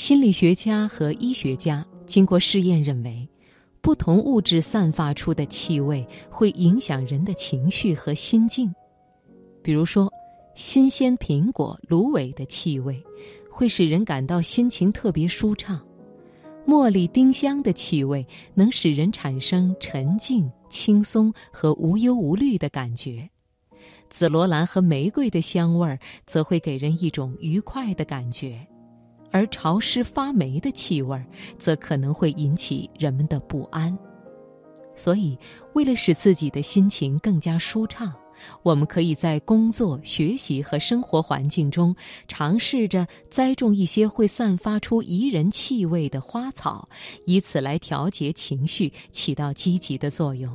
心理学家和医学家经过试验认为，不同物质散发出的气味会影响人的情绪和心境。比如说，新鲜苹果、芦苇的气味会使人感到心情特别舒畅；茉莉、丁香的气味能使人产生沉静、轻松和无忧无虑的感觉；紫罗兰和玫瑰的香味则会给人一种愉快的感觉。而潮湿发霉的气味，则可能会引起人们的不安。所以，为了使自己的心情更加舒畅，我们可以在工作、学习和生活环境中尝试着栽种一些会散发出宜人气味的花草，以此来调节情绪，起到积极的作用。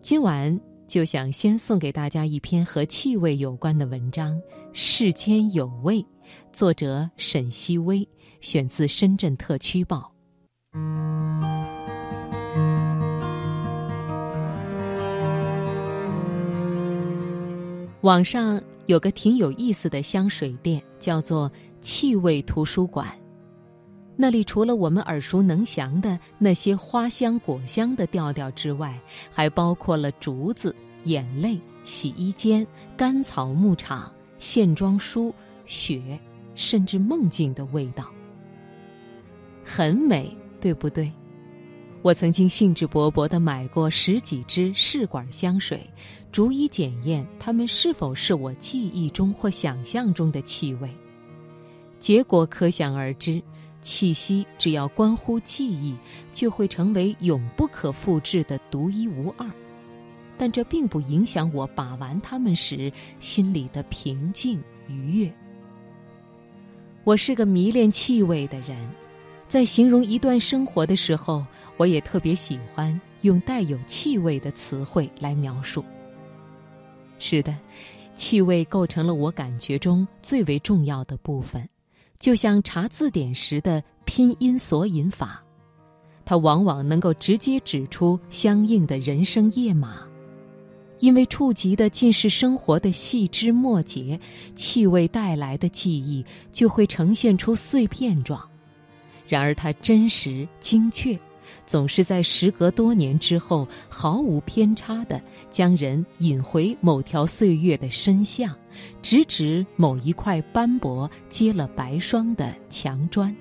今晚就想先送给大家一篇和气味有关的文章，《世间有味》。作者沈希薇，选自《深圳特区报》。网上有个挺有意思的香水店，叫做“气味图书馆”。那里除了我们耳熟能详的那些花香、果香的调调之外，还包括了竹子、眼泪、洗衣间、甘草、牧场、线装书。雪，甚至梦境的味道，很美，对不对？我曾经兴致勃勃地买过十几支试管香水，逐一检验它们是否是我记忆中或想象中的气味。结果可想而知，气息只要关乎记忆，就会成为永不可复制的独一无二。但这并不影响我把玩它们时心里的平静愉悦。我是个迷恋气味的人，在形容一段生活的时候，我也特别喜欢用带有气味的词汇来描述。是的，气味构成了我感觉中最为重要的部分，就像查字典时的拼音索引法，它往往能够直接指出相应的人生页码。因为触及的尽是生活的细枝末节，气味带来的记忆就会呈现出碎片状。然而它真实精确，总是在时隔多年之后毫无偏差地将人引回某条岁月的深巷，直指某一块斑驳结了白霜的墙砖。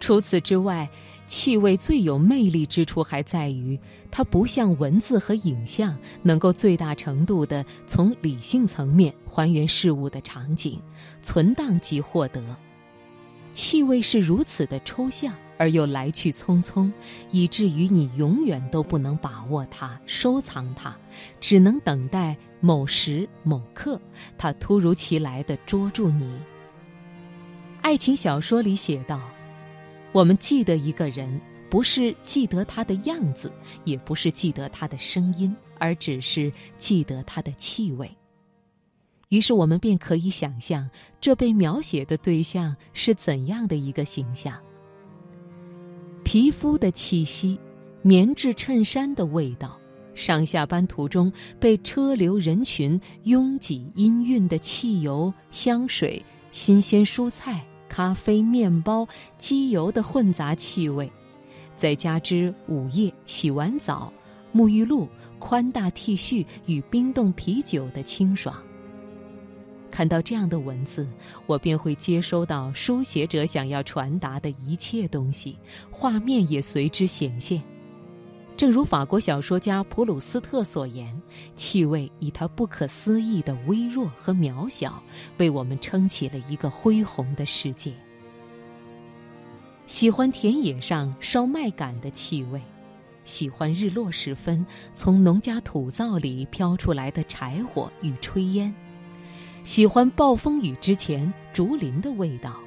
除此之外。气味最有魅力之处还在于，它不像文字和影像，能够最大程度地从理性层面还原事物的场景，存档即获得。气味是如此的抽象而又来去匆匆，以至于你永远都不能把握它、收藏它，只能等待某时某刻，它突如其来地捉住你。爱情小说里写道。我们记得一个人，不是记得他的样子，也不是记得他的声音，而只是记得他的气味。于是我们便可以想象，这被描写的对象是怎样的一个形象：皮肤的气息，棉质衬衫的味道，上下班途中被车流人群拥挤氤氲的汽油、香水、新鲜蔬菜。咖啡、面包、机油的混杂气味，再加之午夜洗完澡、沐浴露、宽大 T 恤与冰冻啤酒的清爽。看到这样的文字，我便会接收到书写者想要传达的一切东西，画面也随之显现。正如法国小说家普鲁斯特所言，气味以它不可思议的微弱和渺小，为我们撑起了一个恢宏的世界。喜欢田野上烧麦秆的气味，喜欢日落时分从农家土灶里飘出来的柴火与炊烟，喜欢暴风雨之前竹林的味道。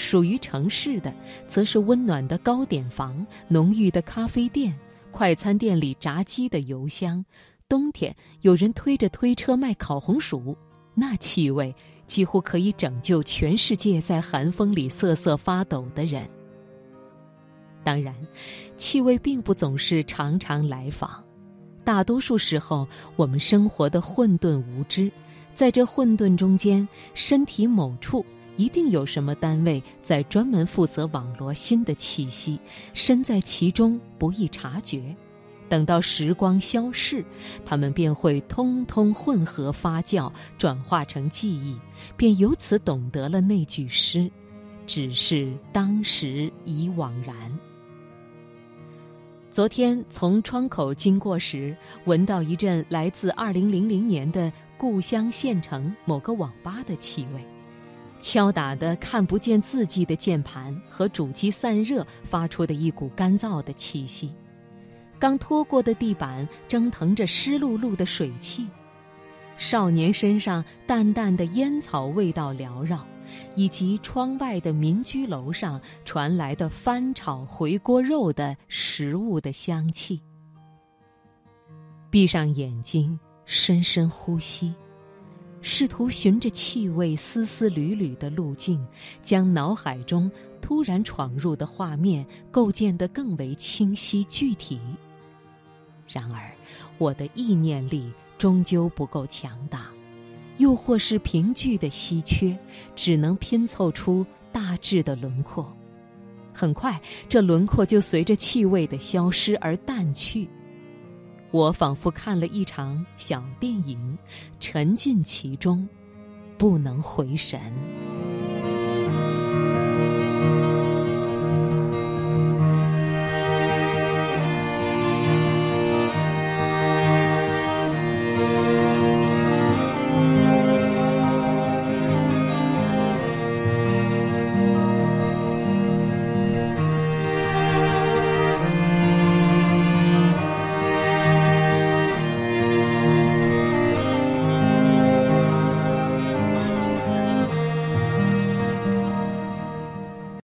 属于城市的，则是温暖的糕点房、浓郁的咖啡店、快餐店里炸鸡的油香。冬天有人推着推车卖烤红薯，那气味几乎可以拯救全世界在寒风里瑟瑟发抖的人。当然，气味并不总是常常来访，大多数时候我们生活的混沌无知，在这混沌中间，身体某处。一定有什么单位在专门负责网罗新的气息，身在其中不易察觉。等到时光消逝，它们便会通通混合发酵，转化成记忆，便由此懂得了那句诗：“只是当时已惘然。”昨天从窗口经过时，闻到一阵来自二零零零年的故乡县城某个网吧的气味，敲打的看不见字迹的键盘和主机散热发出的一股干燥的气息。刚拖过的地板蒸腾着湿漉漉的水汽，少年身上淡淡的烟草味道缭绕，以及窗外的民居楼上传来的翻炒回锅肉的食物的香气。闭上眼睛，深深呼吸，试图循着气味丝丝缕缕的路径，将脑海中突然闯入的画面构建得更为清晰具体。然而，我的意念力终究不够强大，又或是凭据的稀缺，只能拼凑出大致的轮廓。很快，这轮廓就随着气味的消失而淡去。我仿佛看了一场小电影，沉浸其中，不能回神。